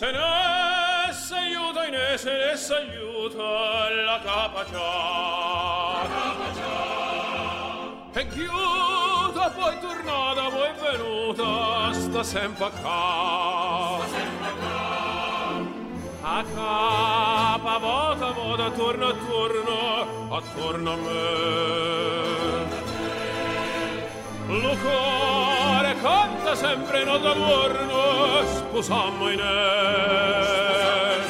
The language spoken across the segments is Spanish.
se ne s'aiuta in e se ne s'aiuta la capacia la capaccia e chiuda poi tornata poi venuta sta sempre qua sta sempre a capa vota vota attorno attorno attorno a me. Lucore canta sempre no d'amorno sposammo in er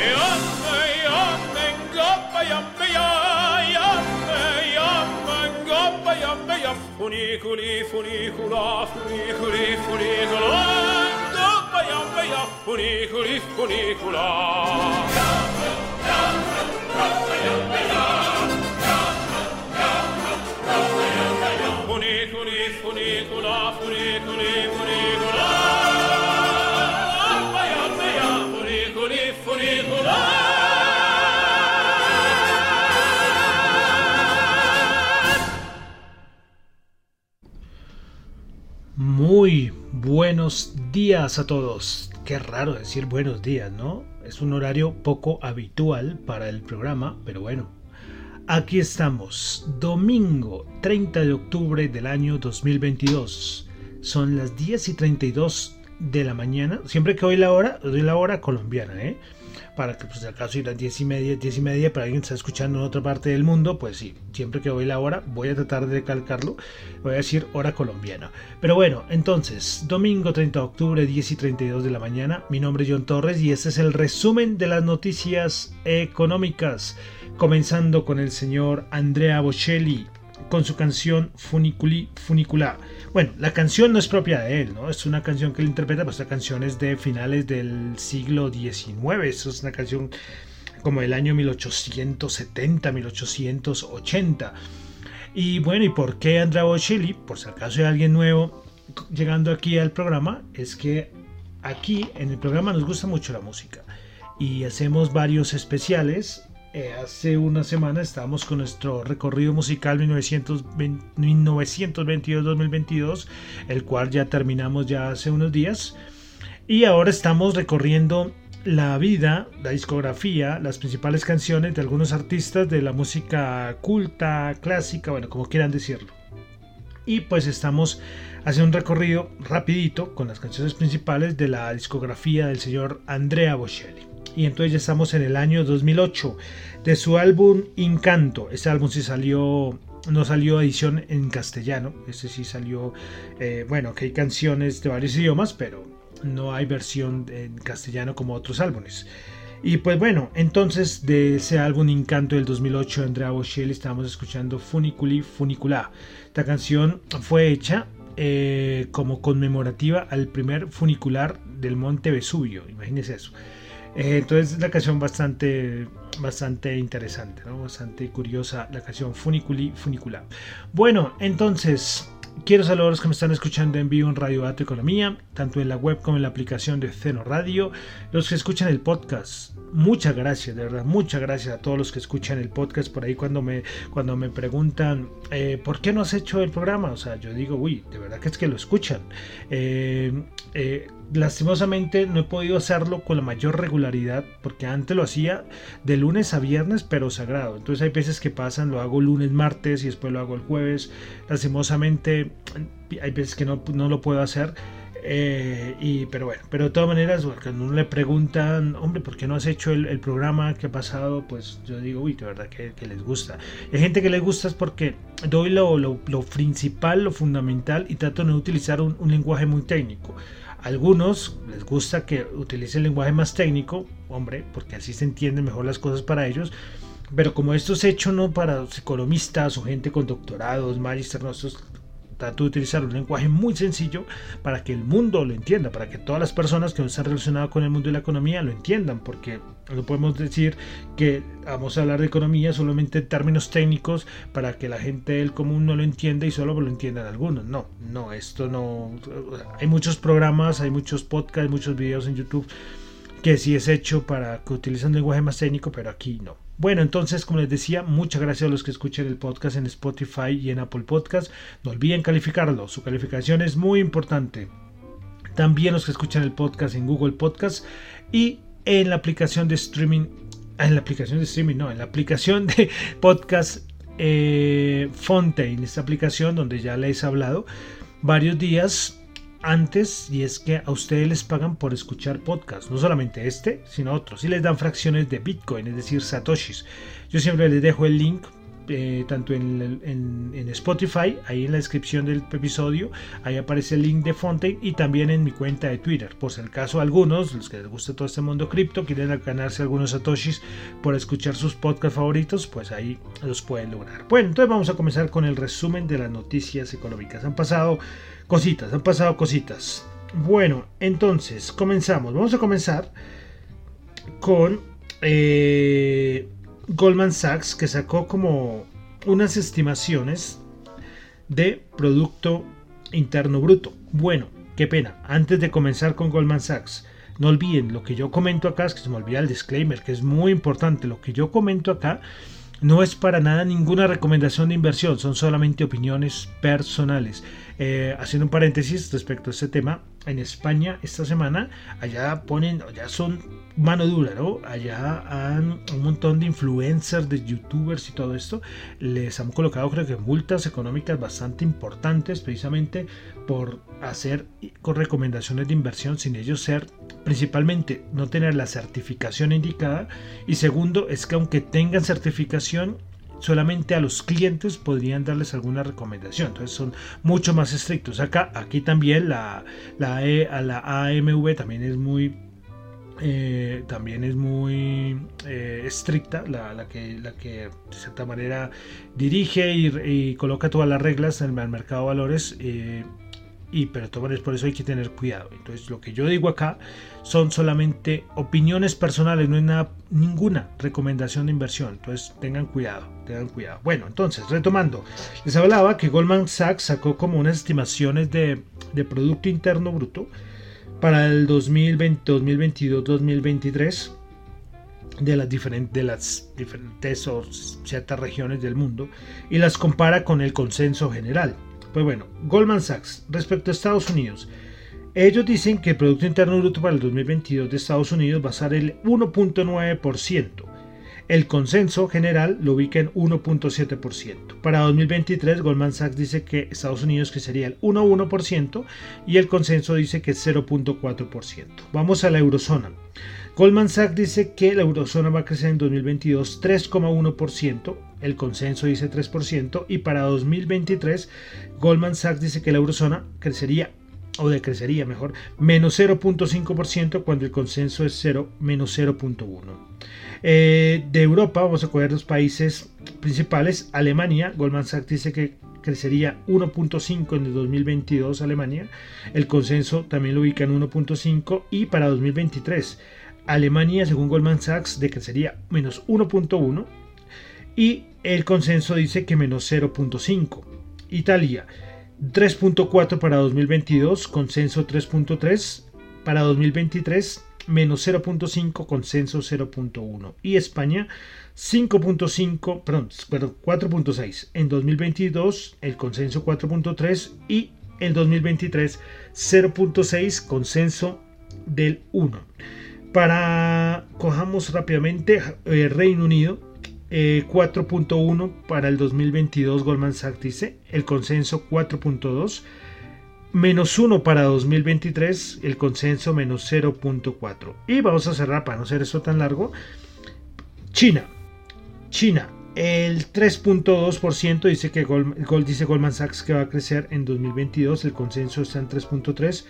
Iamme, iamme, ingoppa, iamme, iamme, iamme, ingoppa, iamme, iamme Funiculi, funicula, funiculi, funicula Ingoppa, iamme, iamme, funiculi, funicula Iamme, iamme, ingoppa, iamme, Muy buenos días a todos. Qué raro decir buenos días, ¿no? Es un horario poco habitual para el programa, pero bueno. Aquí estamos, domingo 30 de octubre del año 2022. Son las 10 y 32 de la mañana. Siempre que doy la hora, doy la hora colombiana, ¿eh? Para que, pues, si acaso ir a 10 y media, 10 y media, para alguien que está escuchando en otra parte del mundo, pues sí, siempre que doy la hora, voy a tratar de calcarlo. Voy a decir hora colombiana. Pero bueno, entonces, domingo 30 de octubre, 10 y 32 de la mañana. Mi nombre es John Torres y este es el resumen de las noticias económicas. Comenzando con el señor Andrea Bocelli con su canción Funiculi Funicula. Bueno, la canción no es propia de él, ¿no? Es una canción que él interpreta, pues esta canción es de finales del siglo XIX. Eso es una canción como del año 1870, 1880. Y bueno, ¿y por qué Andrea Bocelli? Por si acaso hay alguien nuevo llegando aquí al programa, es que aquí en el programa nos gusta mucho la música y hacemos varios especiales eh, hace una semana estábamos con nuestro recorrido musical 1922-2022, el cual ya terminamos ya hace unos días. Y ahora estamos recorriendo la vida, la discografía, las principales canciones de algunos artistas de la música culta, clásica, bueno, como quieran decirlo. Y pues estamos haciendo un recorrido rapidito con las canciones principales de la discografía del señor Andrea Bocelli y entonces ya estamos en el año 2008 de su álbum Encanto. Este álbum sí salió, no salió edición en castellano, este sí salió, eh, bueno, que hay canciones de varios idiomas, pero no hay versión en castellano como otros álbumes. Y pues bueno, entonces de ese álbum Encanto del 2008 de Andrea Bocelli estamos escuchando Funiculi Funicula. Esta canción fue hecha eh, como conmemorativa al primer funicular del Monte Vesubio, imagínense eso. Eh, entonces la canción bastante bastante interesante, ¿no? bastante curiosa la canción Funiculi Funicula. Bueno, entonces Quiero saludar a los que me están escuchando en vivo en Radio Dato Economía, tanto en la web como en la aplicación de Ceno Radio, los que escuchan el podcast. Muchas gracias, de verdad, muchas gracias a todos los que escuchan el podcast por ahí cuando me, cuando me preguntan eh, ¿por qué no has hecho el programa? O sea, yo digo, uy, de verdad que es que lo escuchan. Eh, eh, lastimosamente no he podido hacerlo con la mayor regularidad porque antes lo hacía de lunes a viernes pero sagrado entonces hay veces que pasan lo hago lunes martes y después lo hago el jueves lastimosamente hay veces que no, no lo puedo hacer eh, y, pero bueno, pero de todas maneras, cuando uno le preguntan, hombre, ¿por qué no has hecho el, programa que ha pasado? Pues yo digo, uy, de verdad que, les gusta. Hay gente que les gusta es porque doy lo, lo, principal, lo fundamental y trato de no utilizar un, un lenguaje muy técnico algunos les gusta que utilice el lenguaje más técnico, hombre, porque así se entienden mejor las cosas para ellos. Pero como esto es hecho no para economistas o gente con doctorados, magister, no, trato de utilizar un lenguaje muy sencillo para que el mundo lo entienda, para que todas las personas que no están relacionadas con el mundo de la economía lo entiendan, porque no podemos decir que vamos a hablar de economía solamente en términos técnicos para que la gente del común no lo entienda y solo lo entiendan algunos. No, no, esto no. Hay muchos programas, hay muchos podcasts, muchos videos en YouTube que sí es hecho para que utilicen un lenguaje más técnico, pero aquí no. Bueno, entonces, como les decía, muchas gracias a los que escuchen el podcast en Spotify y en Apple Podcast. No olviden calificarlo, su calificación es muy importante. También los que escuchan el podcast en Google Podcast y en la aplicación de streaming, ah, en la aplicación de streaming, no, en la aplicación de podcast eh, Fontaine, esta aplicación donde ya les he hablado varios días antes y es que a ustedes les pagan por escuchar podcast, no solamente este, sino otros, y les dan fracciones de Bitcoin, es decir, satoshis. Yo siempre les dejo el link eh, tanto en, en, Spotify, ahí en la descripción del episodio, ahí aparece el link de Fontaine y también en mi cuenta de Twitter. Por si el caso algunos, los que les gusta todo este mundo cripto, quieren ganarse algunos satoshis por escuchar sus podcasts favoritos, pues ahí los pueden lograr. Bueno, entonces vamos a comenzar con el resumen de las noticias económicas. Han pasado cositas, han pasado cositas. Bueno, entonces comenzamos. Vamos a comenzar con eh, Goldman Sachs que sacó como unas estimaciones de Producto Interno Bruto. Bueno, qué pena. Antes de comenzar con Goldman Sachs, no olviden lo que yo comento acá, es que se me olvida el disclaimer, que es muy importante. Lo que yo comento acá no es para nada ninguna recomendación de inversión, son solamente opiniones personales. Eh, haciendo un paréntesis respecto a este tema, en España esta semana, allá ponen, ya son mano dura, ¿no? Allá han un montón de influencers, de youtubers y todo esto, les han colocado creo que multas económicas bastante importantes precisamente por hacer recomendaciones de inversión sin ellos ser principalmente no tener la certificación indicada y segundo es que aunque tengan certificación solamente a los clientes podrían darles alguna recomendación. Entonces son mucho más estrictos. Acá, aquí también la, la, e, la AMV también es muy eh, también es muy eh, estricta, la, que, la que de cierta manera dirige y, coloca todas las reglas en el mercado de valores. Eh, y pero por eso hay que tener cuidado. Entonces lo que yo digo acá son solamente opiniones personales, no hay ninguna recomendación de inversión. Entonces tengan cuidado, tengan cuidado. Bueno, entonces retomando, les hablaba que Goldman Sachs sacó como unas estimaciones de, de Producto Interno Bruto para el 2020, 2022, 2023 de las, diferentes, de las diferentes o ciertas regiones del mundo y las compara con el consenso general. Pues bueno, Goldman Sachs, respecto a Estados Unidos, ellos dicen que el Producto Interno Bruto para el 2022 de Estados Unidos va a ser el 1.9%. El consenso general lo ubica en 1.7%. Para 2023, Goldman Sachs dice que Estados Unidos crecería el 1.1% y el consenso dice que es 0.4%. Vamos a la eurozona. Goldman Sachs dice que la eurozona va a crecer en 2022 3,1%, el consenso dice 3%, y para 2023 Goldman Sachs dice que la eurozona crecería, o decrecería mejor, menos 0.5% cuando el consenso es 0, menos 0.1%. Eh, de Europa, vamos a coger los países principales, Alemania, Goldman Sachs dice que crecería 1.5 en el 2022 Alemania, el consenso también lo ubica en 1.5 y para 2023 Alemania, según Goldman Sachs, decrecería menos 1.1 y el consenso dice que menos 0.5. Italia 3.4 para 2022, consenso 3.3. Para 2023, menos 0.5, consenso 0.1. Y España 5.5, perdón, 4.6. En 2022, el consenso 4.3 y en 2023 0.6, consenso del 1. Para, cojamos rápidamente, eh, Reino Unido 4.1 eh, para el 2022 Goldman Sachs dice, el consenso 4.2, menos 1 para 2023, el consenso menos 0.4. Y vamos a cerrar para no ser eso tan largo. China, China, el 3.2% dice que Gold, dice Goldman Sachs que va a crecer en 2022, el consenso está en 3.3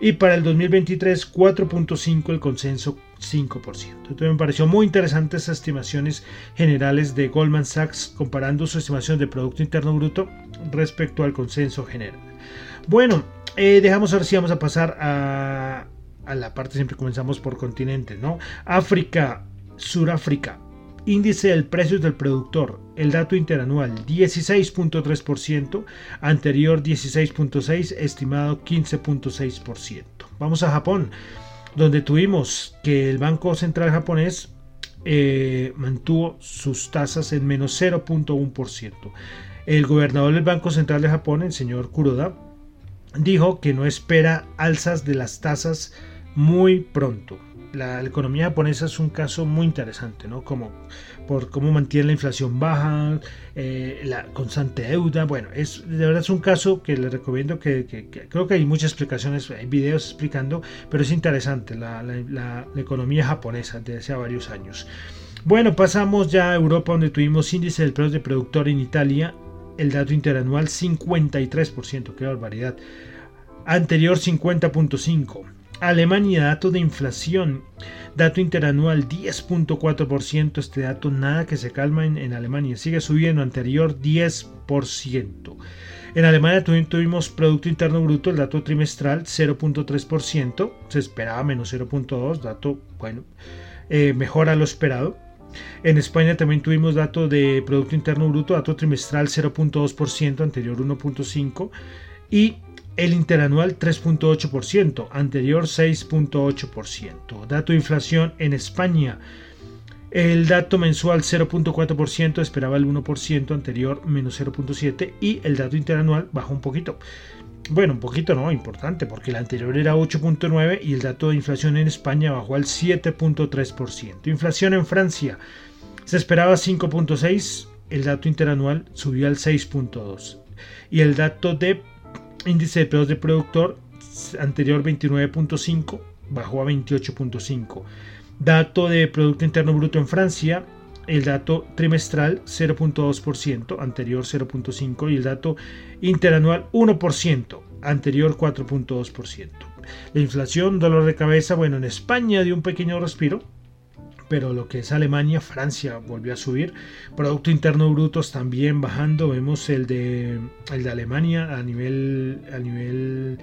y para el 2023 4.5 el consenso 5%. Entonces me pareció muy interesante esas estimaciones generales de Goldman Sachs comparando su estimación de Producto Interno Bruto respecto al consenso general. Bueno, eh, dejamos ahora sí vamos a pasar a, a la parte, siempre comenzamos por continentes, ¿no? África, Suráfrica, Índice del precio del productor, el dato interanual 16.3%, anterior 16.6%, estimado 15.6%. Vamos a Japón, donde tuvimos que el Banco Central japonés eh, mantuvo sus tasas en menos 0.1%. El gobernador del Banco Central de Japón, el señor Kuroda, dijo que no espera alzas de las tasas muy pronto la, economía japonesa es un caso muy interesante, ¿no? Como por cómo mantiene la inflación baja, eh, la constante deuda. Bueno, es de verdad es un caso que les recomiendo que, creo que hay muchas explicaciones, hay videos explicando, pero es interesante la, economía japonesa desde hace varios años. Bueno, pasamos ya a Europa donde tuvimos índice del precio de productor en Italia, el dato interanual 53%, qué barbaridad. Anterior 50.5. Alemania, dato de inflación, dato interanual 10.4%, este dato nada que se calma en, Alemania, sigue subiendo, anterior 10%. En Alemania tuvimos Producto Interno Bruto, el dato trimestral 0.3%, se esperaba menos 0.2%, dato, bueno, eh, mejor a lo esperado. En España también tuvimos dato de Producto Interno Bruto, dato trimestral 0.2%, anterior 1.5%, y el interanual 3.8%, anterior 6.8%. Dato de inflación en España. El dato mensual 0.4%, esperaba el 1%, anterior menos 0.7% y el dato interanual bajó un poquito. Bueno, un poquito no, importante, porque el anterior era 8.9 y el dato de inflación en España bajó al 7.3%. Inflación en Francia se esperaba 5.6, el dato interanual subió al 6.2 y el dato de Índice de precios de productor anterior 29.5 bajó a 28.5. Dato de Producto Interno Bruto en Francia, el dato trimestral 0.2%, anterior 0.5% y el dato interanual 1%, anterior 4.2%. La inflación, dolor de cabeza, bueno, en España dio un pequeño respiro, pero lo que es Alemania, Francia volvió a subir. Producto Interno Brutos también bajando. Vemos el de, el de Alemania a nivel, a nivel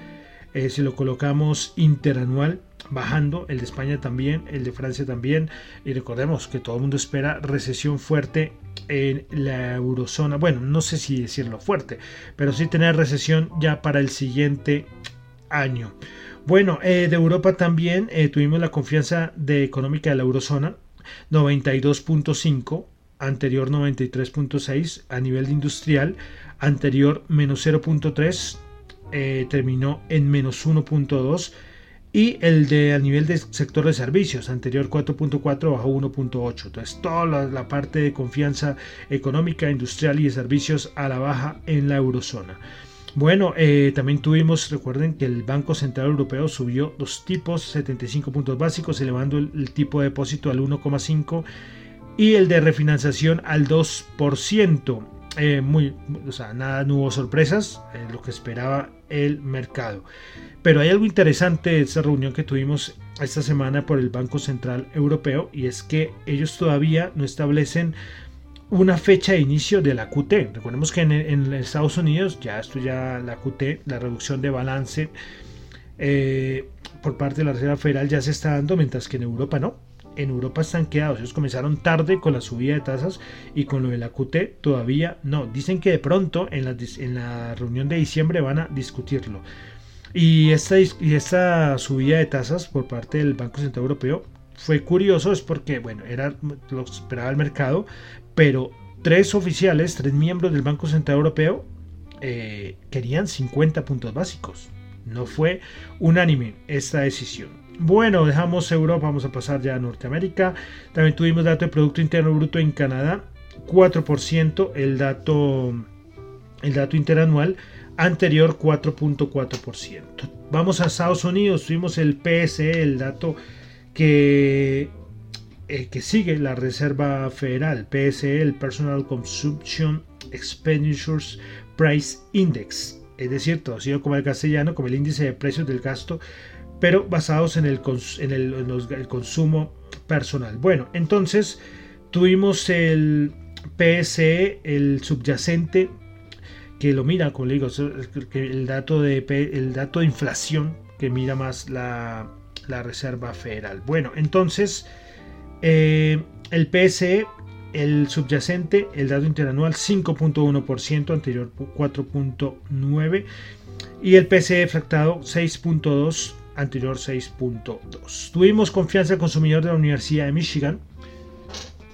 eh, si lo colocamos interanual, bajando. El de España también, el de Francia también. Y recordemos que todo el mundo espera recesión fuerte en la eurozona. Bueno, no sé si decirlo fuerte, pero sí tener recesión ya para el siguiente año. Bueno, eh, de Europa también eh, tuvimos la confianza económica de la eurozona, 92.5, anterior 93.6 a nivel industrial, anterior menos 0.3, eh, terminó en menos 1.2 y el de a nivel de sector de servicios, anterior 4.4 bajó 1.8. Entonces toda la, la, parte de confianza económica, industrial y de servicios a la baja en la eurozona. Bueno, eh, también tuvimos, recuerden que el Banco Central Europeo subió los tipos 75 puntos básicos, elevando el, tipo de depósito al 1,5 y el de refinanciación al 2%. Eh, muy, o sea, nada, no hubo sorpresas, eh, lo que esperaba el mercado. Pero hay algo interesante de esta reunión que tuvimos esta semana por el Banco Central Europeo y es que ellos todavía no establecen una fecha de inicio de la QT. Recordemos que en, Estados Unidos ya esto ya la QT, la reducción de balance eh, por parte de la Reserva Federal ya se está dando, mientras que en Europa no. en Europa están quedados. Ellos comenzaron tarde con la subida de tasas y con lo de la QT todavía no. Dicen que de pronto en la, en la reunión de diciembre van a discutirlo. Y esta, y esta subida de tasas por parte del Banco Central Europeo fue curioso, es porque, bueno, era lo esperaba el mercado, pero tres oficiales, tres miembros del Banco Central Europeo eh, querían 50 puntos básicos. No fue unánime esta decisión. Bueno, dejamos Europa, vamos a pasar ya a Norteamérica. También tuvimos dato de Producto Interno Bruto en Canadá, 4%, el dato, el dato interanual anterior 4.4%. Vamos a Estados Unidos, tuvimos el PSE, el dato que, que sigue la Reserva Federal, PSE, el Personal Consumption Expenditures Price Index, es decir, traducido como el castellano, como el índice de precios del gasto, pero basados en el, en el consumo personal. Bueno, entonces tuvimos el PSE, el subyacente que lo mira, como le digo, el dato de, el dato de inflación que mira más la, Reserva Federal. Bueno, entonces eh, el PSE, el subyacente, el dato interanual 5.1%, anterior 4.9%, y el PSE fractado 6.2%, anterior 6.2%. Tuvimos confianza del consumidor de la Universidad de Michigan,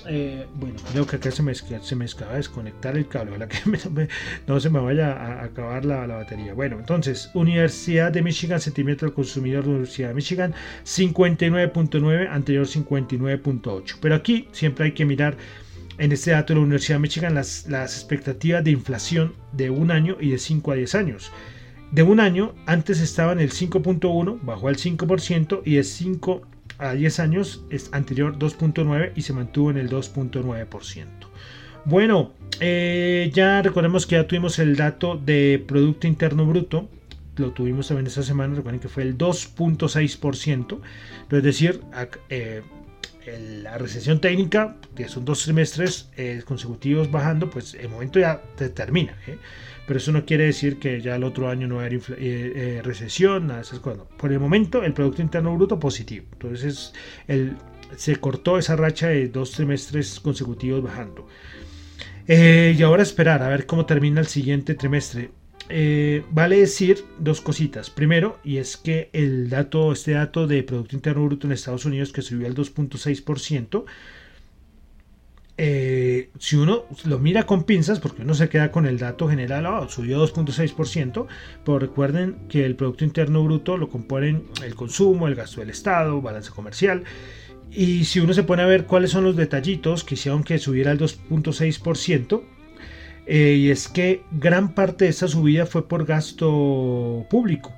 eh, bueno, creo que acá se me, se me acaba de desconectar el cable, ojalá que no se me vaya a acabar la, batería. Bueno, entonces, Universidad de Michigan, sentimiento del consumidor de Universidad de Michigan, 59.9, anterior 59.8. Pero aquí siempre hay que mirar en este dato de la Universidad de Michigan las, las expectativas de inflación de un año y de 5 a 10 años. De un año, antes estaba en el 5.1, bajó al 5% y es 5 a 10 años es anterior 2.9 y se mantuvo en el 2.9%. Bueno, eh, ya recordemos que ya tuvimos el dato de Producto Interno Bruto, lo tuvimos también esta semana, recuerden que fue el 2.6%, es decir, eh, la recesión técnica, que son dos trimestres eh, consecutivos bajando, pues el momento ya termina pero eso no quiere decir que ya el otro año no haya eh, eh, recesión, nada de esas cosas. Por el momento, el Producto Interno Bruto positivo. Entonces, se cortó esa racha de dos trimestres consecutivos bajando. Eh, y ahora esperar a ver cómo termina el siguiente trimestre. vale decir dos cositas. Primero, y es que el dato, este dato de Producto Interno Bruto en Estados Unidos que subió al 2.6%, eh, si uno lo mira con pinzas, porque uno se queda con el dato general, oh, subió 2.6%, pero recuerden que el Producto Interno Bruto lo componen el consumo, el gasto del Estado, balance comercial, y si uno se pone a ver cuáles son los detallitos que hicieron que subiera el 2.6%, eh, y es que gran parte de esta subida fue por gasto público.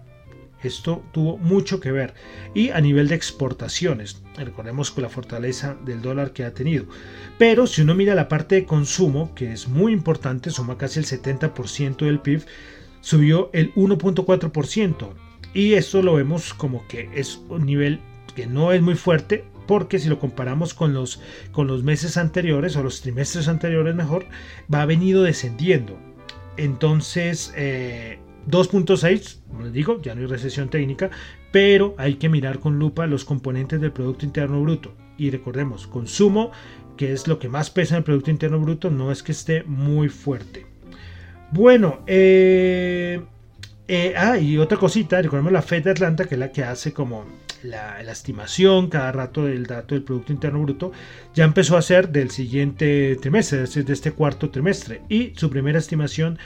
Esto tuvo mucho que ver. Y a nivel de exportaciones, recordemos con la fortaleza del dólar que ha tenido. Pero si uno mira la parte de consumo, que es muy importante, suma casi el 70% del PIB, subió el 1.4%. Y esto lo vemos como que es un nivel que no es muy fuerte, porque si lo comparamos con los, con los meses anteriores o los trimestres anteriores mejor, va venido descendiendo. Entonces, eh, 2.6, como les digo, ya no hay recesión técnica, pero hay que mirar con lupa los componentes del Producto Interno Bruto. Y recordemos, consumo, que es lo que más pesa en el Producto Interno Bruto, no es que esté muy fuerte. Bueno, eh, eh, ah, y otra cosita, recordemos la Fed de Atlanta, que es la que hace como la, la, estimación cada rato del dato del Producto Interno Bruto, ya empezó a ser del siguiente trimestre, es decir, de este cuarto trimestre. Y su primera estimación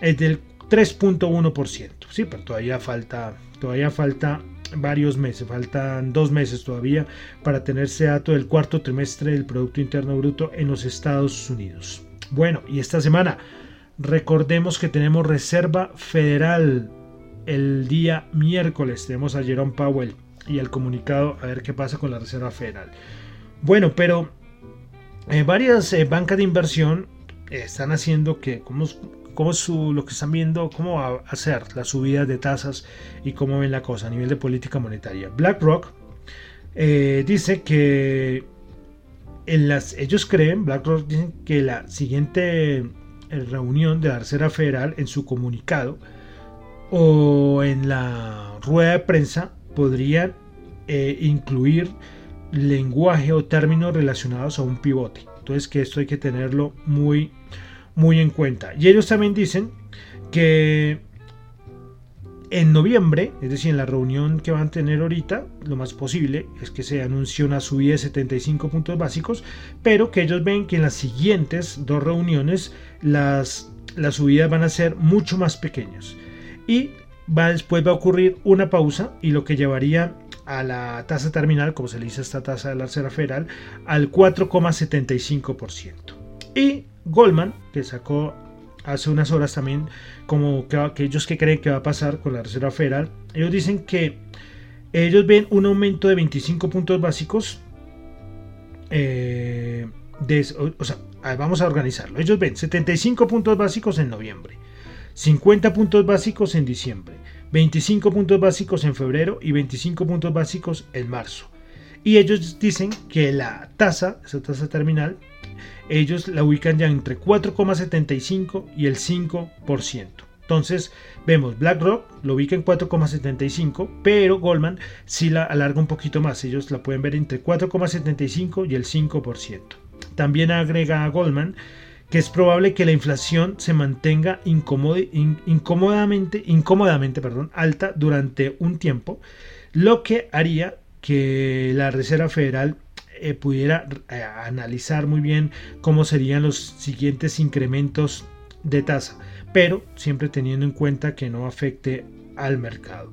es del 3.1%. Sí, pero todavía falta, todavía falta varios meses, faltan dos meses todavía para tener ese dato del cuarto trimestre del Producto Interno Bruto en los Estados Unidos. Bueno, y esta semana recordemos que tenemos Reserva Federal el día miércoles. Tenemos a Jerome Powell y el comunicado a ver qué pasa con la Reserva Federal. Bueno, pero eh, varias eh, bancas de inversión están haciendo que, como, cómo su, lo que están viendo, cómo va a hacer la subida de tasas y cómo ven la cosa a nivel de política monetaria. BlackRock eh, dice que las, ellos creen, BlackRock dicen que la siguiente eh, reunión de la Reserva Federal en su comunicado o en la rueda de prensa podrían eh, incluir lenguaje o términos relacionados a un pivote. Entonces que esto hay que tenerlo muy, muy en cuenta. Y ellos también dicen que en noviembre, es decir, en la reunión que van a tener ahorita, lo más posible es que se anuncie una subida de 75 puntos básicos, pero que ellos ven que en las siguientes dos reuniones las, las subidas van a ser mucho más pequeñas. Y va, después va a ocurrir una pausa y lo que llevaría a la tasa terminal, como se le dice a esta tasa de la Reserva Federal, al 4,75%. Y Goldman, que sacó hace unas horas también como que, aquellos que creen que va a pasar con la Reserva Federal, ellos dicen que ellos ven un aumento de 25 puntos básicos. Eh, vamos a organizarlo. Ellos ven 75 puntos básicos en noviembre, 50 puntos básicos en diciembre, 25 puntos básicos en febrero y 25 puntos básicos en marzo. Y ellos dicen que la tasa, esa tasa terminal, ellos la ubican ya entre 4,75 y el 5%. Entonces vemos BlackRock lo ubica en 4,75, pero Goldman sí la alarga un poquito más. Ellos la pueden ver entre 4,75 y el 5%. También agrega a Goldman que es probable que la inflación se mantenga incómodamente, perdón, alta durante un tiempo, lo que haría que la Reserva Federal eh, pudiera eh, analizar muy bien cómo serían los siguientes incrementos de tasa, pero siempre teniendo en cuenta que no afecte al mercado.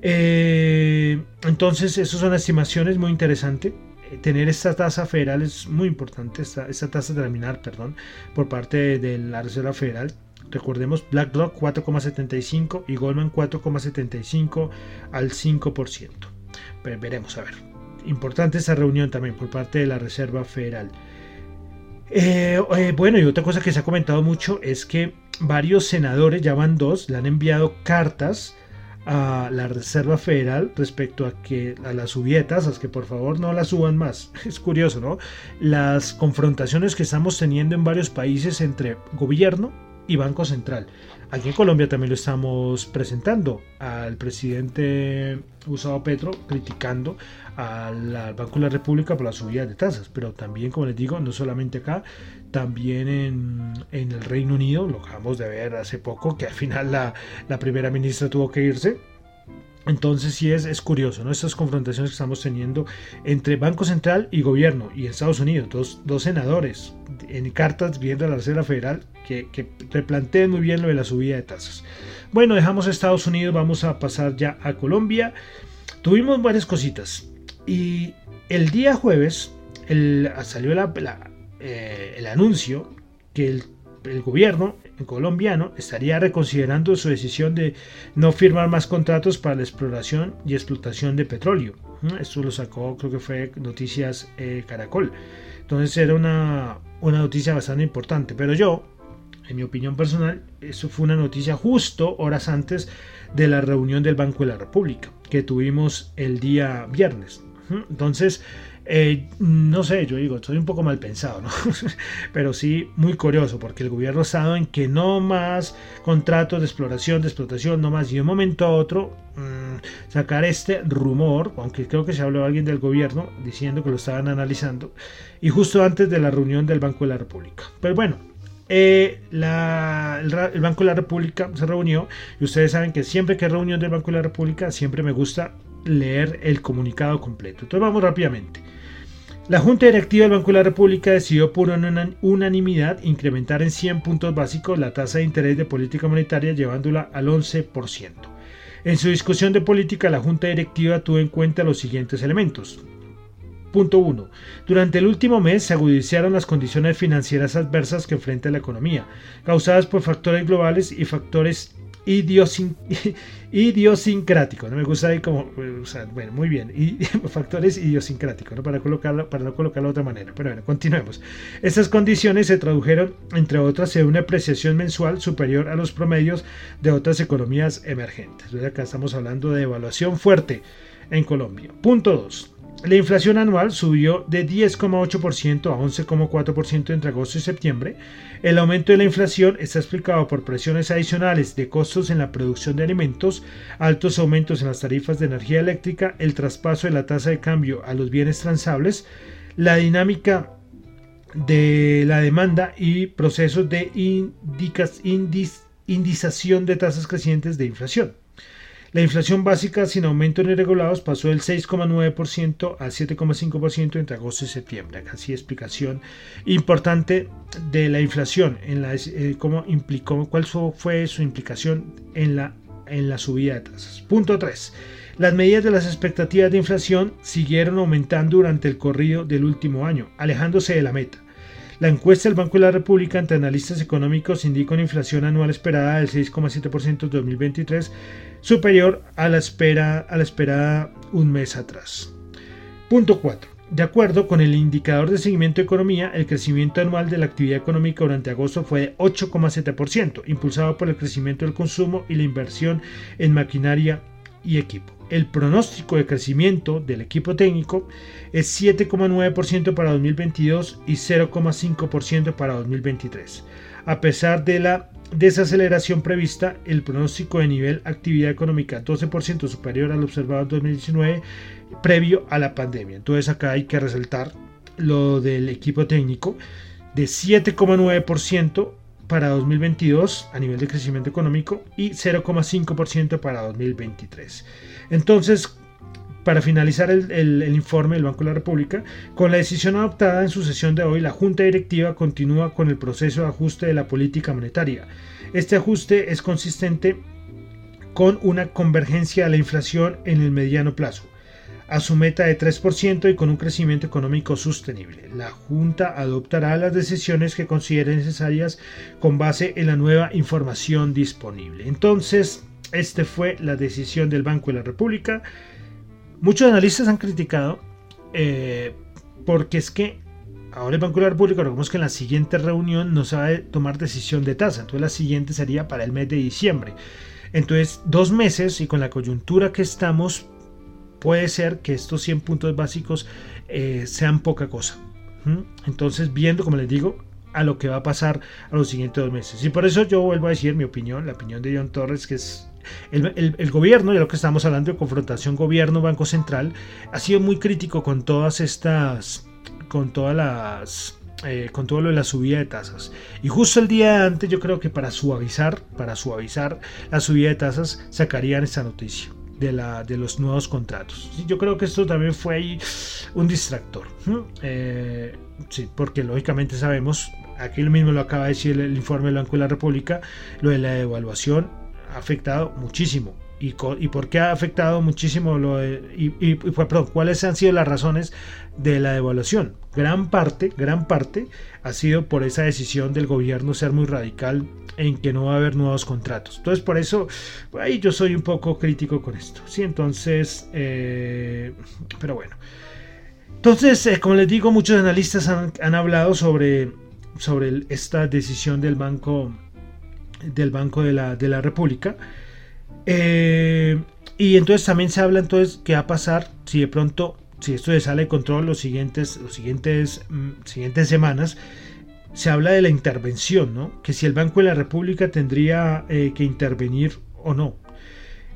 Eh, entonces, esas son estimaciones muy interesantes. Tener esta tasa federal es muy importante, esta, esta tasa terminal, perdón, por parte de la Reserva Federal. Recordemos BlackRock 4,75 y Goldman 4,75 al 5%. Pero veremos a ver importante esa reunión también por parte de la Reserva Federal. Eh, eh, bueno, y otra cosa que se ha comentado mucho es que varios senadores, ya van dos, le han enviado cartas a la Reserva Federal respecto a que a las subietas, que por favor no las suban más. Es curioso, ¿no? Las confrontaciones que estamos teniendo en varios países entre gobierno y Banco Central. Aquí en Colombia también lo estamos presentando al presidente Gustavo Petro criticando al, Banco de la República por la subida de tasas, pero también, como les digo, no solamente acá, también en, el Reino Unido, lo acabamos de ver hace poco, que al final la, la primera ministra tuvo que irse entonces sí es, es curioso, ¿no? Estas confrontaciones que estamos teniendo entre Banco Central y Gobierno y Estados Unidos, dos, dos senadores en cartas viendo a la Reserva Federal que, replanteen muy bien lo de la subida de tasas. Bueno, dejamos Estados Unidos, vamos a pasar ya a Colombia. Tuvimos varias cositas y el día jueves el, salió eh, el anuncio que el gobierno colombiano estaría reconsiderando su decisión de no firmar más contratos para la exploración y explotación de petróleo. Esto lo sacó, creo que fue Noticias eh, Caracol. Entonces era una, una noticia bastante importante. Pero yo, en mi opinión personal, eso fue una noticia justo horas antes de la reunión del Banco de la República que tuvimos el día viernes. Entonces, eh, no sé, yo digo, estoy un poco mal pensado, ¿no? Pero sí muy curioso, porque el gobierno estado en que no más contratos de exploración, de explotación, no más, y de un momento a otro mm, sacar este rumor, aunque creo que se habló alguien del gobierno diciendo que lo estaban analizando, y justo antes de la reunión del Banco de la República. Pero bueno, eh, el, el, Banco de la República se reunió y ustedes saben que siempre que hay reunión del Banco de la República siempre me gusta leer el comunicado completo. Entonces vamos rápidamente. La Junta Directiva del Banco de la República decidió por unanimidad incrementar en 100 puntos básicos la tasa de interés de política monetaria llevándola al 11%. En su discusión de política, la Junta Directiva tuvo en cuenta los siguientes elementos. Punto 1. Durante el último mes se agudiciaron las condiciones financieras adversas que enfrenta la economía, causadas por factores globales y factores idiosincrático, no me gusta ahí como, bueno, muy bien, y, factores idiosincráticos, ¿no? para, colocarlo, para no colocarlo de otra manera, pero bueno, continuemos. Estas condiciones se tradujeron, entre otras, en una apreciación mensual superior a los promedios de otras economías emergentes. Acá estamos hablando de evaluación fuerte en Colombia. Punto 2. La inflación anual subió de 10,8% a 11,4% entre agosto y septiembre. El aumento de la inflación está explicado por presiones adicionales de costos en la producción de alimentos, altos aumentos en las tarifas de energía eléctrica, el traspaso de la tasa de cambio a los bienes transables, la dinámica de la demanda y procesos de indización de tasas crecientes de inflación. La inflación básica sin aumento ni regulados pasó del 6,9% al 7,5% entre agosto y septiembre. Así explicación importante de la inflación, en la, eh, cómo implicó, cuál fue su implicación en la, en la subida de tasas. Punto 3. Las medidas de las expectativas de inflación siguieron aumentando durante el corrido del último año, alejándose de la meta. La encuesta del Banco de la República ante analistas económicos indica una inflación anual esperada del 6,7% en 2023, superior a la, espera, a la esperada un mes atrás. Punto 4. De acuerdo con el indicador de seguimiento de economía, el crecimiento anual de la actividad económica durante agosto fue de 8,7%, impulsado por el crecimiento del consumo y la inversión en maquinaria y equipo. El pronóstico de crecimiento del equipo técnico es 7,9% para 2022 y 0,5% para 2023. A pesar de la desaceleración prevista, el pronóstico de nivel actividad económica 12% superior al observado en 2019 previo a la pandemia. Entonces acá hay que resaltar lo del equipo técnico de 7,9% para 2022 a nivel de crecimiento económico y 0,5% para 2023. Entonces, para finalizar el, informe del Banco de la República, con la decisión adoptada en su sesión de hoy, la Junta Directiva continúa con el proceso de ajuste de la política monetaria. Este ajuste es consistente con una convergencia a la inflación en el mediano plazo a su meta de 3% y con un crecimiento económico sostenible. La Junta adoptará las decisiones que considere necesarias con base en la nueva información disponible. Entonces, esta fue la decisión del Banco de la República. Muchos analistas han criticado eh, porque es que ahora el Banco de la República, recordemos que en la siguiente reunión no se va a tomar decisión de tasa, entonces la siguiente sería para el mes de diciembre. Entonces, dos meses y con la coyuntura que estamos, puede ser que estos 100 puntos básicos eh, sean poca cosa. Entonces, viendo, como les digo, a lo que va a pasar a los siguientes dos meses. Y por eso yo vuelvo a decir mi opinión, la opinión de John Torres, que es el, gobierno, de lo que estamos hablando de confrontación gobierno-banco central, ha sido muy crítico con todas estas, con todas las eh, con todo lo de la subida de tasas. Y justo el día antes, yo creo que para suavizar, para suavizar la subida de tasas, sacarían esta noticia de, la, de los nuevos contratos. Yo creo que esto también fue ahí un distractor. Eh, sí, porque lógicamente sabemos, aquí lo mismo lo acaba de decir el, informe del Banco de la República, lo de la devaluación ha afectado muchísimo. ¿Y, y por qué ha afectado muchísimo lo y, cuáles han sido las razones de la devaluación? Gran parte, gran parte ha sido por esa decisión del gobierno ser muy radical en que no va a haber nuevos contratos. Entonces por eso ahí yo soy un poco crítico con esto. Sí, entonces, eh, pero bueno. Entonces, eh, como les digo, muchos analistas han, hablado sobre, sobre esta decisión del banco del banco de la, de la República. Eh, y entonces también se habla entonces qué va a pasar si de pronto si esto sale de control los siguientes los siguientes mm, siguientes semanas se habla de la intervención, ¿no? Que si el Banco de la República tendría eh, que intervenir o no.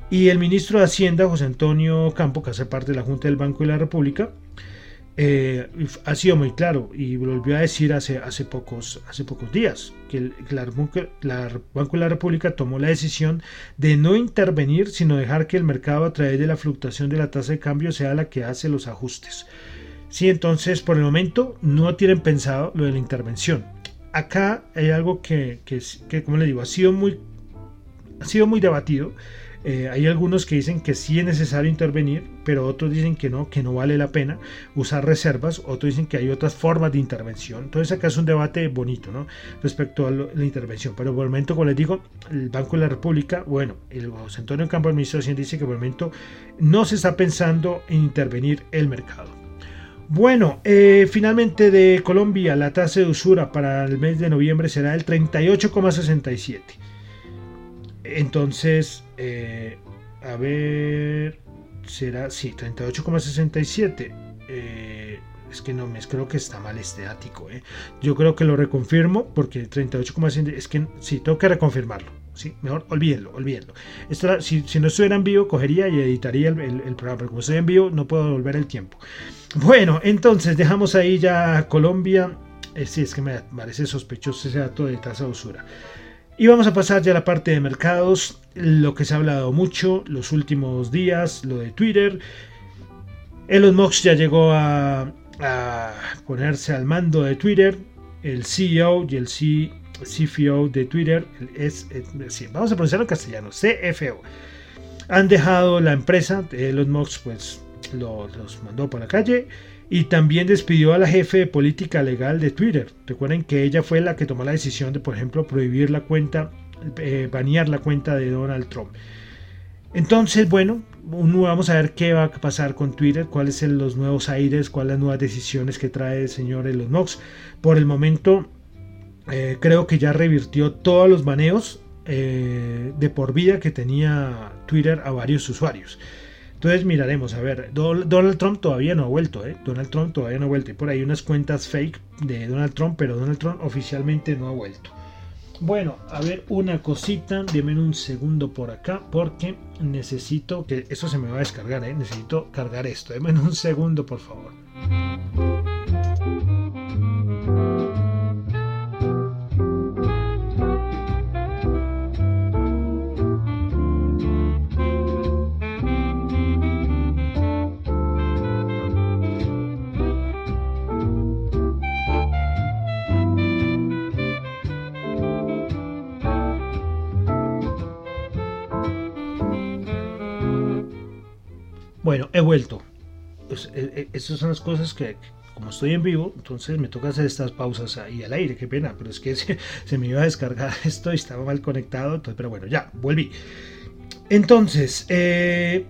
Y el ministro de Hacienda, José Antonio Campo, que hace parte de la Junta del Banco de la República, eh, ha sido muy claro y volvió a decir hace, hace, pocos, hace pocos días que el, Banco de la República tomó la decisión de no intervenir, sino dejar que el mercado a través de la fluctuación de la tasa de cambio sea la que hace los ajustes. Sí, entonces por el momento no tienen pensado lo de la intervención. Acá hay algo que, que, como le digo, ha sido muy, ha sido muy debatido. Eh, hay algunos que dicen que sí es necesario intervenir, pero otros dicen que no, que no vale la pena usar reservas. Otros dicen que hay otras formas de intervención. Entonces acá es un debate bonito ¿no? respecto a la intervención. Pero por el momento, como les digo, el Banco de la República, bueno, el José Antonio Campo, el ministro de Hacienda, dice que por el momento no se está pensando en intervenir el mercado. Bueno, eh, finalmente de Colombia la tasa de usura para el mes de noviembre será el 38,67. Entonces, eh, a ver, será, sí, 38,67. Eh, es que no, me creo que está mal este ático. ¿eh? Yo creo que lo reconfirmo porque 38,5 es que sí, tengo que reconfirmarlo. Sí, mejor olvídenlo, olvídenlo. Si, si, no estuviera en vivo, cogería y editaría el, programa, pero como estoy en vivo, no puedo volver el tiempo. Bueno, entonces dejamos ahí ya Colombia. Eh, sí, es que me parece sospechoso ese dato de tasa de usura. Y vamos a pasar ya a la parte de mercados, lo que se ha hablado mucho los últimos días, lo de Twitter. Elon Musk ya llegó a, ponerse al mando de Twitter, el CEO y el CFO de Twitter, es, vamos a pronunciarlo en castellano, CFO. Han dejado la empresa, Elon Musk pues los mandó por la calle y también despidió a la jefe de política legal de Twitter. Recuerden que ella fue la que tomó la decisión de, por ejemplo, prohibir la cuenta, eh, banear la cuenta de Donald Trump. Entonces, bueno, vamos a ver qué va a pasar con Twitter, cuáles son los nuevos aires, cuáles las nuevas decisiones que trae el señor Elon Musk. Por el momento, eh, creo que ya revirtió todos los baneos eh, de por vida que tenía Twitter a varios usuarios. Entonces miraremos, a ver, Donald Trump todavía no ha vuelto, ¿eh? Donald Trump todavía no ha vuelto. Hay por ahí unas cuentas fake de Donald Trump, pero Donald Trump oficialmente no ha vuelto. Bueno, a ver una cosita, denme un segundo por acá porque necesito que eso se me va a descargar, ¿eh? necesito cargar esto, denme un segundo por favor. Bueno, he vuelto. Pues, eh, eh, esas son las cosas que, como estoy en vivo, entonces me toca hacer estas pausas ahí al aire, qué pena, pero es que se, me iba a descargar esto y estaba mal conectado, pero bueno, ya, volví. Entonces, eh,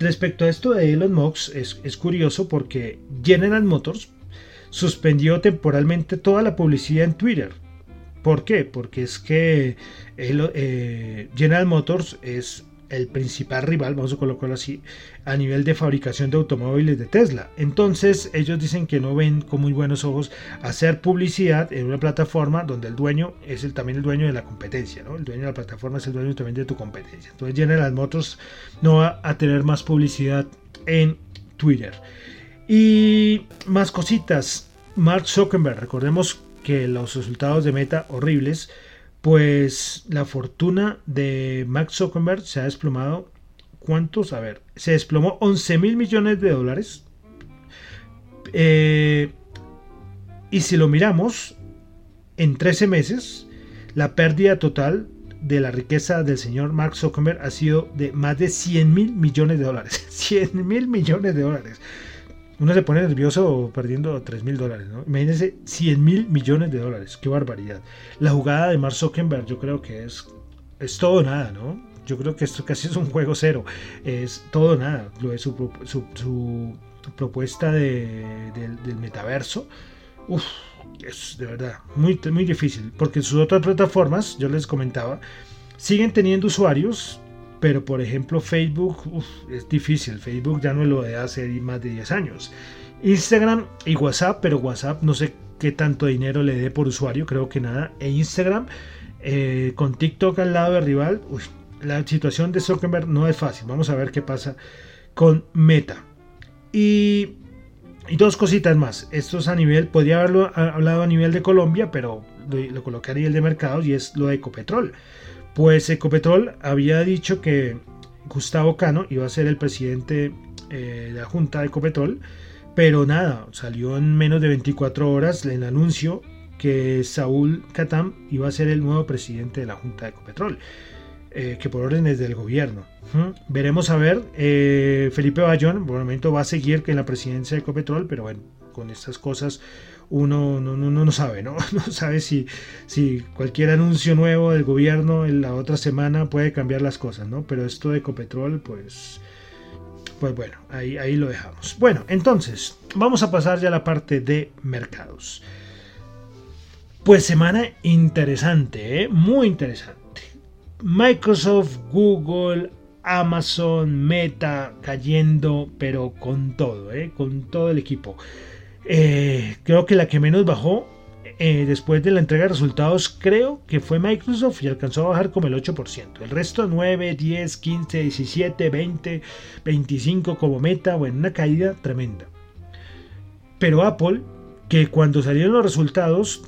respecto a esto de Elon Musk, es, curioso porque General Motors suspendió temporalmente toda la publicidad en Twitter. ¿Por qué? Porque es que General Motors es el principal rival, vamos a colocarlo así, a nivel de fabricación de automóviles de Tesla. Entonces ellos dicen que no ven con muy buenos ojos hacer publicidad en una plataforma donde el dueño es el, también el dueño de la competencia, ¿no? El dueño de la plataforma es el dueño también de tu competencia. Entonces General Motors no va a tener más publicidad en Twitter. Y más cositas. Mark Zuckerberg, recordemos que los resultados de Meta horribles pues la fortuna de Max Zuckerberg se ha desplomado. ¿Cuántos? A ver, se desplomó 11 mil millones de dólares. Eh, y si lo miramos, en 13 meses, la pérdida total de la riqueza del señor Mark Zuckerberg ha sido de más de 100 mil millones de dólares. 100 mil millones de dólares uno se pone nervioso perdiendo 3 mil dólares. ¿no? Imagínense 100 mil millones de dólares. Qué barbaridad. La jugada de Mark Zuckerberg yo creo que es, es todo nada, ¿no? Yo creo que esto casi es un juego cero. Es todo nada. Lo de su, su, propuesta de, del, metaverso. Uf, es de verdad muy, muy difícil. Porque sus otras plataformas, yo les comentaba, siguen teniendo usuarios pero por ejemplo Facebook es difícil, Facebook ya no lo de hace más de 10 años. Instagram y WhatsApp, pero WhatsApp no sé qué tanto dinero le dé por usuario, creo que nada. E Instagram eh, con TikTok al lado de rival, la situación de Zuckerberg no es fácil. Vamos a ver qué pasa con Meta. Y, y dos cositas más. Esto es a nivel, podría haberlo hablado a nivel de Colombia, pero lo, lo coloqué a nivel de mercados y es lo de Ecopetrol. Pues Ecopetrol había dicho que Gustavo Cano iba a ser el presidente eh, de la Junta de Ecopetrol, pero nada, salió en menos de 24 horas el anuncio que Saúl Catam iba a ser el nuevo presidente de la Junta de Ecopetrol, eh, que por órdenes del gobierno. Veremos a ver, eh, Felipe Bayón por el momento va a seguir en la presidencia de Ecopetrol, pero bueno, con estas cosas uno no, no, no, sabe, ¿no? No sabe si, si cualquier anuncio nuevo del gobierno en la otra semana puede cambiar las cosas, ¿no? Pero esto de Ecopetrol, pues, pues bueno, ahí, ahí lo dejamos. Bueno, entonces, vamos a pasar ya a la parte de mercados. Pues semana interesante, ¿eh? muy interesante. Microsoft, Google, Amazon, Meta cayendo, pero con todo, ¿eh? con todo el equipo. Eh, creo que la que menos bajó eh, después de la entrega de resultados, creo que fue Microsoft y alcanzó a bajar como el 8%. El resto 9, 10, 15, 17, 20, 25 como meta, bueno, una caída tremenda. Pero Apple, que cuando salieron los resultados,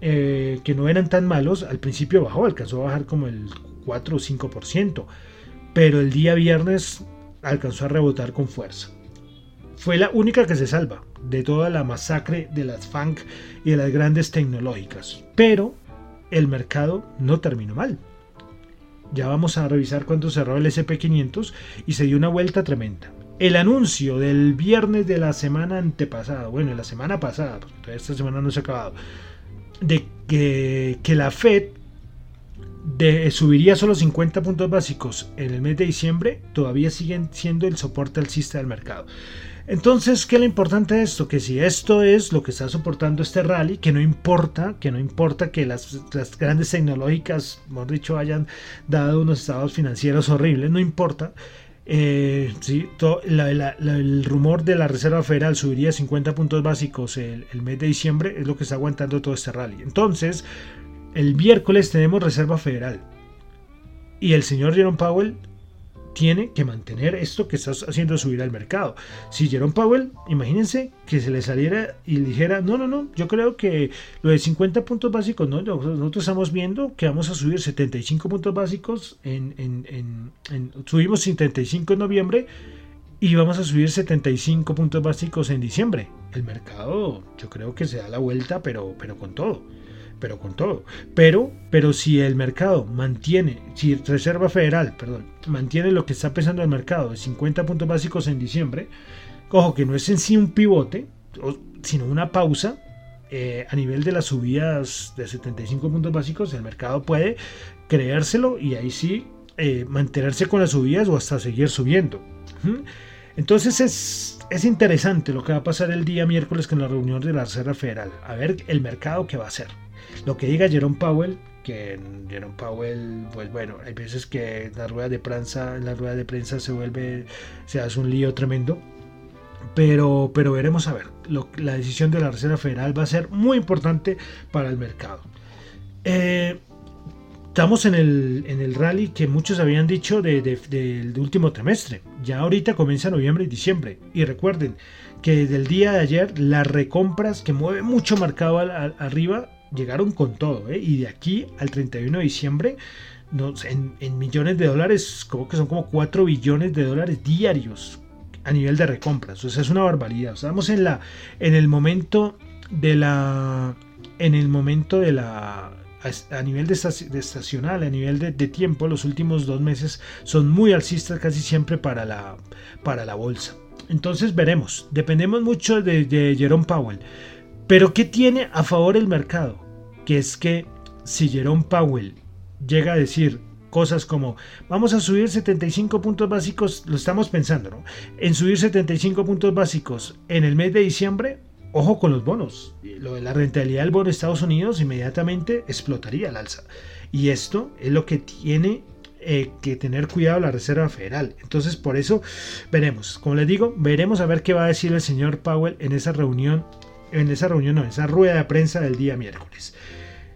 eh, que no eran tan malos, al principio bajó, alcanzó a bajar como el 4 o 5%. Pero el día viernes alcanzó a rebotar con fuerza. Fue la única que se salva de toda la masacre de las FANG y de las grandes tecnológicas. Pero el mercado no terminó mal. Ya vamos a revisar cuánto cerró el SP500 y se dio una vuelta tremenda. El anuncio del viernes de la semana antepasada, bueno, la semana pasada, porque esta semana no se ha acabado, de que, la Fed subiría solo 50 puntos básicos en el mes de diciembre, todavía siguen siendo el soporte alcista del mercado. Entonces, ¿qué es lo importante de esto? Que si esto es lo que está soportando este rally, que no importa, que no importa que las, grandes tecnológicas, mejor dicho, hayan dado unos estados financieros horribles, no importa. Eh, el rumor de la Reserva Federal subiría 50 puntos básicos el, el mes de diciembre, es lo que está aguantando todo este rally. Entonces, el miércoles tenemos Reserva Federal. Y el señor Jerome Powell tiene que mantener esto que está haciendo subir al mercado. Si Jerome Powell, imagínense que se le saliera y dijera, no, no, no, yo creo que lo de 50 puntos básicos, no, nosotros estamos viendo que vamos a subir 75 puntos básicos, en, en, en, subimos 75 en noviembre y vamos a subir 75 puntos básicos en diciembre. El mercado yo creo que se da la vuelta, pero, pero con todo pero con todo. Pero, pero si el mercado mantiene, si Reserva Federal, perdón, mantiene lo que está pesando el mercado de 50 puntos básicos en diciembre, cojo que no es en sí un pivote, sino una pausa. Eh, a nivel de las subidas de 75 puntos básicos, el mercado puede creérselo y ahí sí eh, mantenerse con las subidas o hasta seguir subiendo. Entonces es, es interesante lo que va a pasar el día miércoles con la reunión de la Reserva Federal. A ver el mercado que va a hacer. Lo que diga Jerome Powell, que Jerome Powell, pues bueno, hay veces que la rueda de prensa, la rueda de prensa se vuelve, se hace un lío tremendo. Pero, pero veremos a ver. la decisión de la Reserva Federal va a ser muy importante para el mercado. Eh, estamos en el, en el, rally que muchos habían dicho del último trimestre. Ya ahorita comienza noviembre y diciembre. Y recuerden que del día de ayer las recompras que mueve mucho mercado arriba llegaron con todo, ¿eh? y de aquí al 31 de diciembre, en, millones de dólares, como que son como 4 billones de dólares diarios a nivel de recompras. O sea, es una barbaridad. Estamos en la, en el momento de la, en el momento de la, a nivel de, estacional, a nivel de, tiempo, los últimos dos meses son muy alcistas casi siempre para la, para la bolsa. Entonces veremos. Dependemos mucho de, de Jerome Powell. Pero ¿qué tiene a favor el mercado? Que es que si Jerome Powell llega a decir cosas como vamos a subir 75 puntos básicos, lo estamos pensando, ¿no? En subir 75 puntos básicos en el mes de diciembre, ojo con los bonos. Lo de la rentabilidad del bono de Estados Unidos inmediatamente explotaría al alza. Y esto es lo que tiene eh, que tener cuidado la Reserva Federal. Entonces, por eso veremos. Como les digo, veremos a ver qué va a decir el señor Powell en esa reunión en esa reunión, no, en esa rueda de prensa del día miércoles.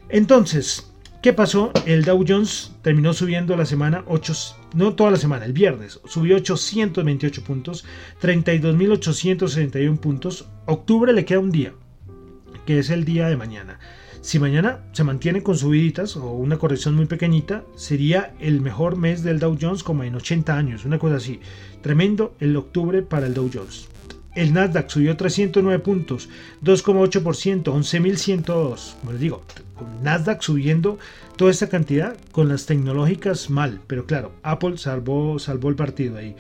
Entonces, ¿qué pasó? El Dow Jones terminó subiendo la semana 8, no toda la semana, el viernes, subió 828 puntos, 32.861 puntos. Octubre le queda un día, que es el día de mañana. Si mañana se mantiene con subiditas o una corrección muy pequeñita, sería el mejor mes del Dow Jones como en 80 años, una cosa así. Tremendo el octubre para el Dow Jones. El Nasdaq subió 309 puntos, 2,8%, 11.102. Como les digo, Nasdaq subiendo toda esta cantidad, con las tecnológicas mal, pero claro, Apple salvó, salvó el partido ahí.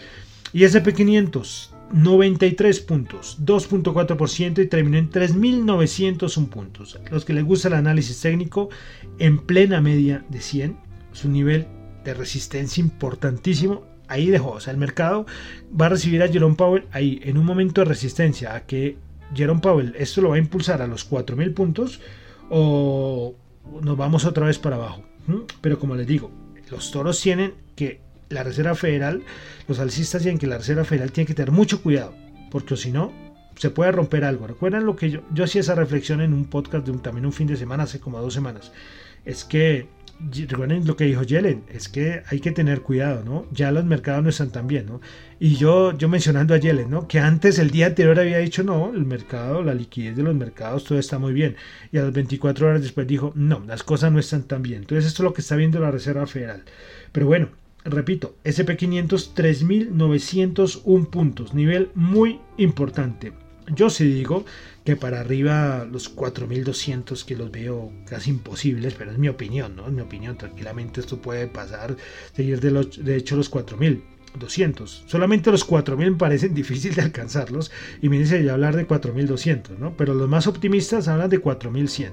Y SP500, 93 puntos, 2.4% y terminó en 3.901 puntos. Los que les gusta el análisis técnico, en plena media de 100, es un nivel de resistencia importantísimo ahí dejó. O sea, el mercado va a recibir a Jerome Powell ahí en un momento de resistencia a que Jerome Powell esto lo va a impulsar a los 4.000 puntos o nos vamos otra vez para abajo. Pero como les digo, los toros tienen que la Reserva Federal, los alcistas dicen que la Reserva Federal tiene que tener mucho cuidado, porque si no, se puede romper algo. Recuerdan lo que yo, yo hacía esa reflexión en un podcast de un, también un fin de semana, hace como dos semanas. Es que recuerden lo que dijo Yellen, es que hay que tener cuidado, ¿no? Ya los mercados no están tan bien, ¿no? Y yo, yo mencionando a Yellen, ¿no? Que antes, el día anterior había dicho, no, el mercado, la liquidez de los mercados, todo está muy bien. Y a las 24 horas después dijo, no, las cosas no están tan bien. Entonces esto es lo que está viendo la Reserva Federal. Pero bueno, repito, SP500 3.901 puntos, nivel muy importante. Yo sí digo que para arriba los 4200 que los veo casi imposibles, pero es mi opinión, ¿no? Es mi opinión, tranquilamente esto puede pasar, seguir de, los, de hecho los 4200. Solamente los 4000 me parecen difíciles de alcanzarlos y me dice ya hablar de 4200, ¿no? Pero los más optimistas hablan de 4100.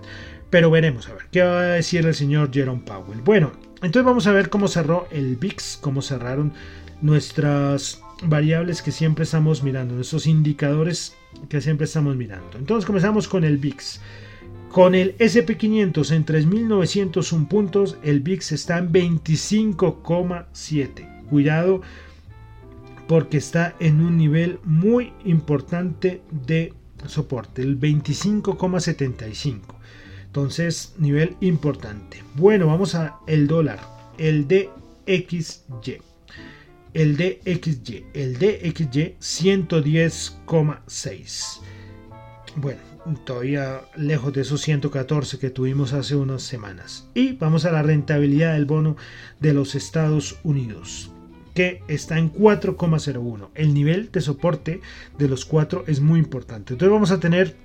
Pero veremos a ver qué va a decir el señor Jerome Powell. Bueno, entonces vamos a ver cómo cerró el VIX, cómo cerraron nuestras variables que siempre estamos mirando, nuestros indicadores que siempre estamos mirando. Entonces comenzamos con el VIX. Con el SP500 en 3.901 puntos, el VIX está en 25,7. Cuidado porque está en un nivel muy importante de soporte, el 25,75. Entonces, nivel importante. Bueno, vamos a el dólar, el DXY el DXY, el DXY 110,6. Bueno, todavía lejos de esos 114 que tuvimos hace unas semanas. Y vamos a la rentabilidad del bono de los Estados Unidos, que está en 4,01. El nivel de soporte de los 4 es muy importante. Entonces vamos a tener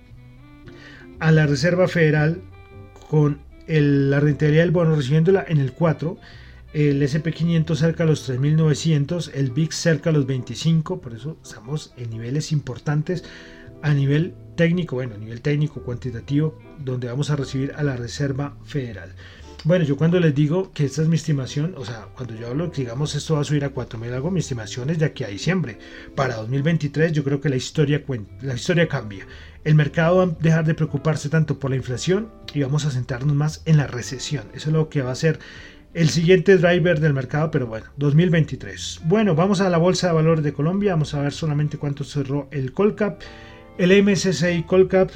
a la Reserva Federal con la rentabilidad del bono recibiéndola en el 4 el SP500 cerca a los 3.900, el VIX cerca a los 25, por eso estamos en niveles importantes a nivel técnico, bueno, a nivel técnico cuantitativo, donde vamos a recibir a la Reserva Federal. Bueno, yo cuando les digo que esta es mi estimación, o sea, cuando yo hablo digamos esto va a subir a 4.000 algo, mi estimación es de aquí a diciembre. Para 2023 yo creo que la historia, la historia cambia. El mercado va a dejar de preocuparse tanto por la inflación y vamos a centrarnos más en la recesión. Eso es lo que va a ser el siguiente driver del mercado, pero bueno, 2023. Bueno, vamos a la Bolsa de Valores de Colombia, vamos a ver solamente cuánto cerró el Colcap. El MSCI Colcap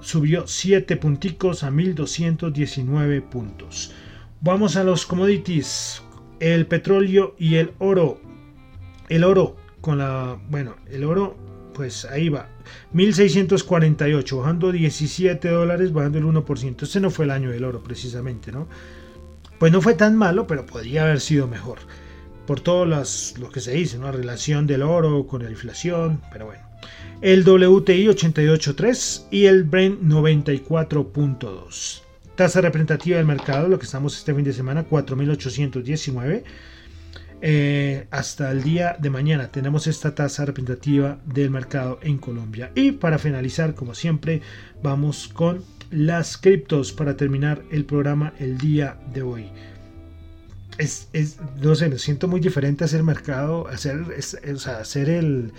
subió 7 punticos a 1219 puntos. Vamos a los commodities, el petróleo y el oro. El oro con la, bueno, el oro pues ahí va. 1648, bajando 17 dólares, bajando el 1%. Este no fue el año del oro precisamente, ¿no? Pues no fue tan malo, pero podría haber sido mejor. Por todo lo que se dice, la relación del oro con la inflación, pero bueno. El WTI 88.3 y el Brent 94.2. Tasa representativa del mercado, lo que estamos este fin de semana, 4.819. Eh, hasta el día de mañana tenemos esta tasa representativa del mercado en Colombia. Y para finalizar, como siempre, vamos con las criptos para terminar el programa el día de hoy no sé, me siento muy diferente hacer mercado, hacer, hacer el,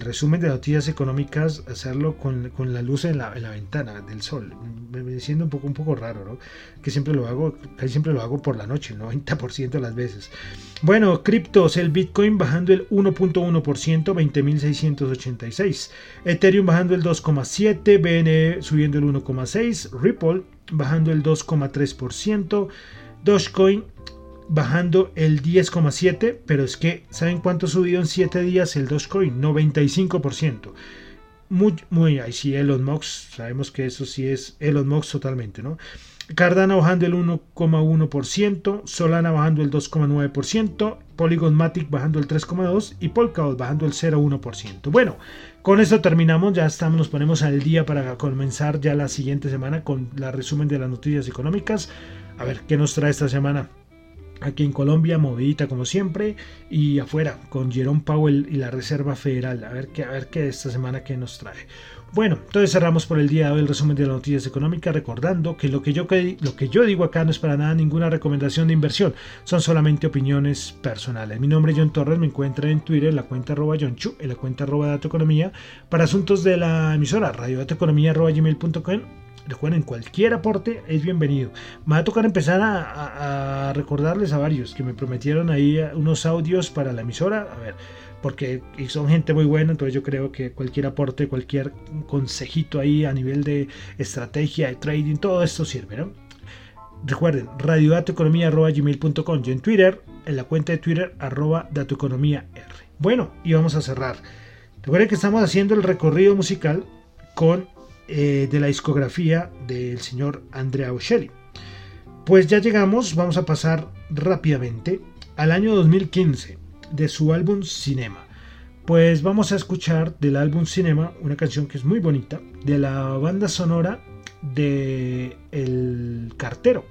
resumen de noticias económicas, hacerlo con, la luz en la, ventana del sol. Me, siento un poco, un poco raro, ¿no? Que siempre lo hago, casi siempre lo hago por la noche, el 90% de las veces. Bueno, criptos, el Bitcoin bajando el 1.1%, 20.686. Ethereum bajando el 2.7%, BNE subiendo el 1.6%, Ripple bajando el 2.3%, Dogecoin bajando el 10,7%, pero es que, ¿saben cuánto subió en 7 días el Dogecoin? 95%. Muy, muy, ahí sí, Elon Musk, sabemos que eso sí es Elon Musk totalmente, ¿no? Cardano bajando el 1,1%, Solana bajando el 2,9%, Polygon Matic bajando el 3,2% y Polkadot bajando el 0,1%. Bueno, con esto terminamos, ya estamos, nos ponemos al día para comenzar ya la siguiente semana con la resumen de las noticias económicas. A ver qué nos trae esta semana aquí en Colombia, movidita como siempre, y afuera con Jerome Powell y la Reserva Federal. A ver qué, a ver qué esta semana que nos trae. Bueno, entonces cerramos por el día de hoy el resumen de las noticias económicas, recordando que lo que, yo, lo que yo digo acá no es para nada ninguna recomendación de inversión, son solamente opiniones personales. Mi nombre es John Torres, me encuentra en Twitter en la cuenta arroba John Chu, en la cuenta arroba Dato Economía, para asuntos de la emisora radio gmail.com Recuerden, cualquier aporte es bienvenido. Me va a tocar empezar a, recordarles a varios que me prometieron ahí unos audios para la emisora. A ver, porque son gente muy buena, entonces yo creo que cualquier aporte, cualquier consejito ahí a nivel de estrategia, de trading, todo esto sirve, ¿no? Recuerden, radiodatoeconomía.gmail.com y en Twitter, en la cuenta de Twitter, arroba datoeconomía. Bueno, y vamos a cerrar. Recuerden que estamos haciendo el recorrido musical con eh, de la discografía del señor Andrea Bocelli. Pues ya llegamos, vamos a pasar rápidamente al año 2015 de su álbum Cinema. Pues vamos a escuchar del álbum Cinema una canción que es muy bonita, de la banda sonora de El Cartero,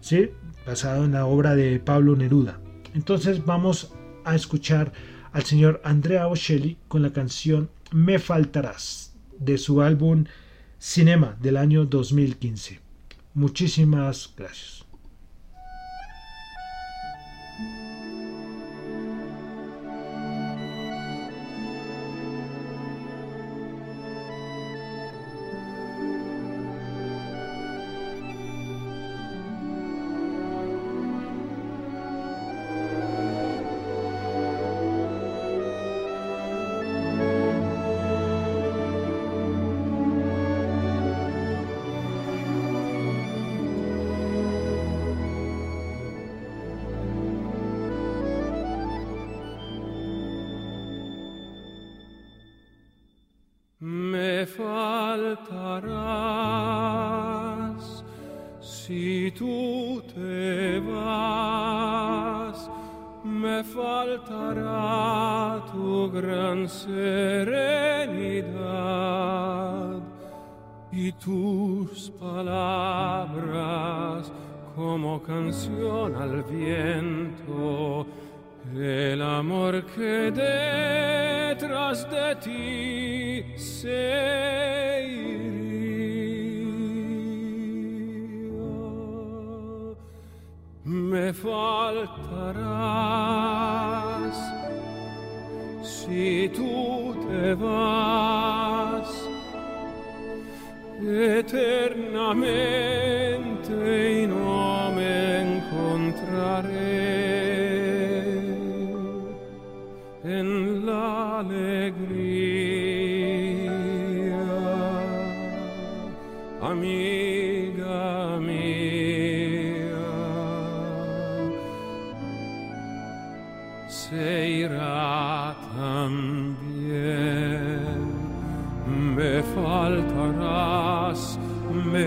¿sí? basado en la obra de Pablo Neruda. Entonces vamos a escuchar al señor Andrea Bocelli con la canción Me Faltarás de su álbum Cinema del año 2015. Muchísimas gracias.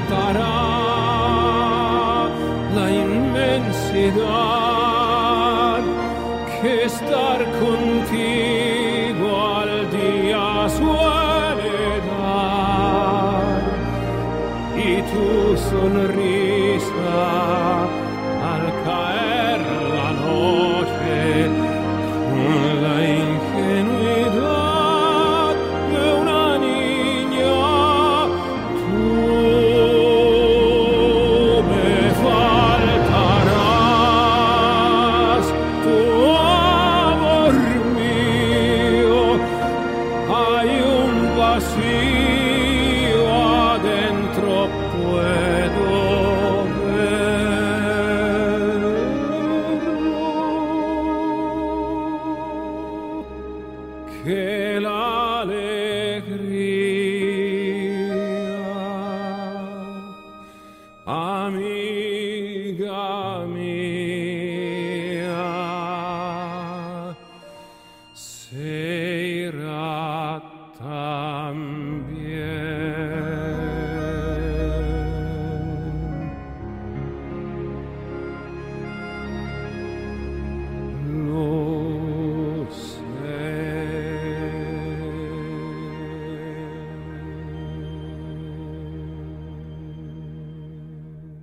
que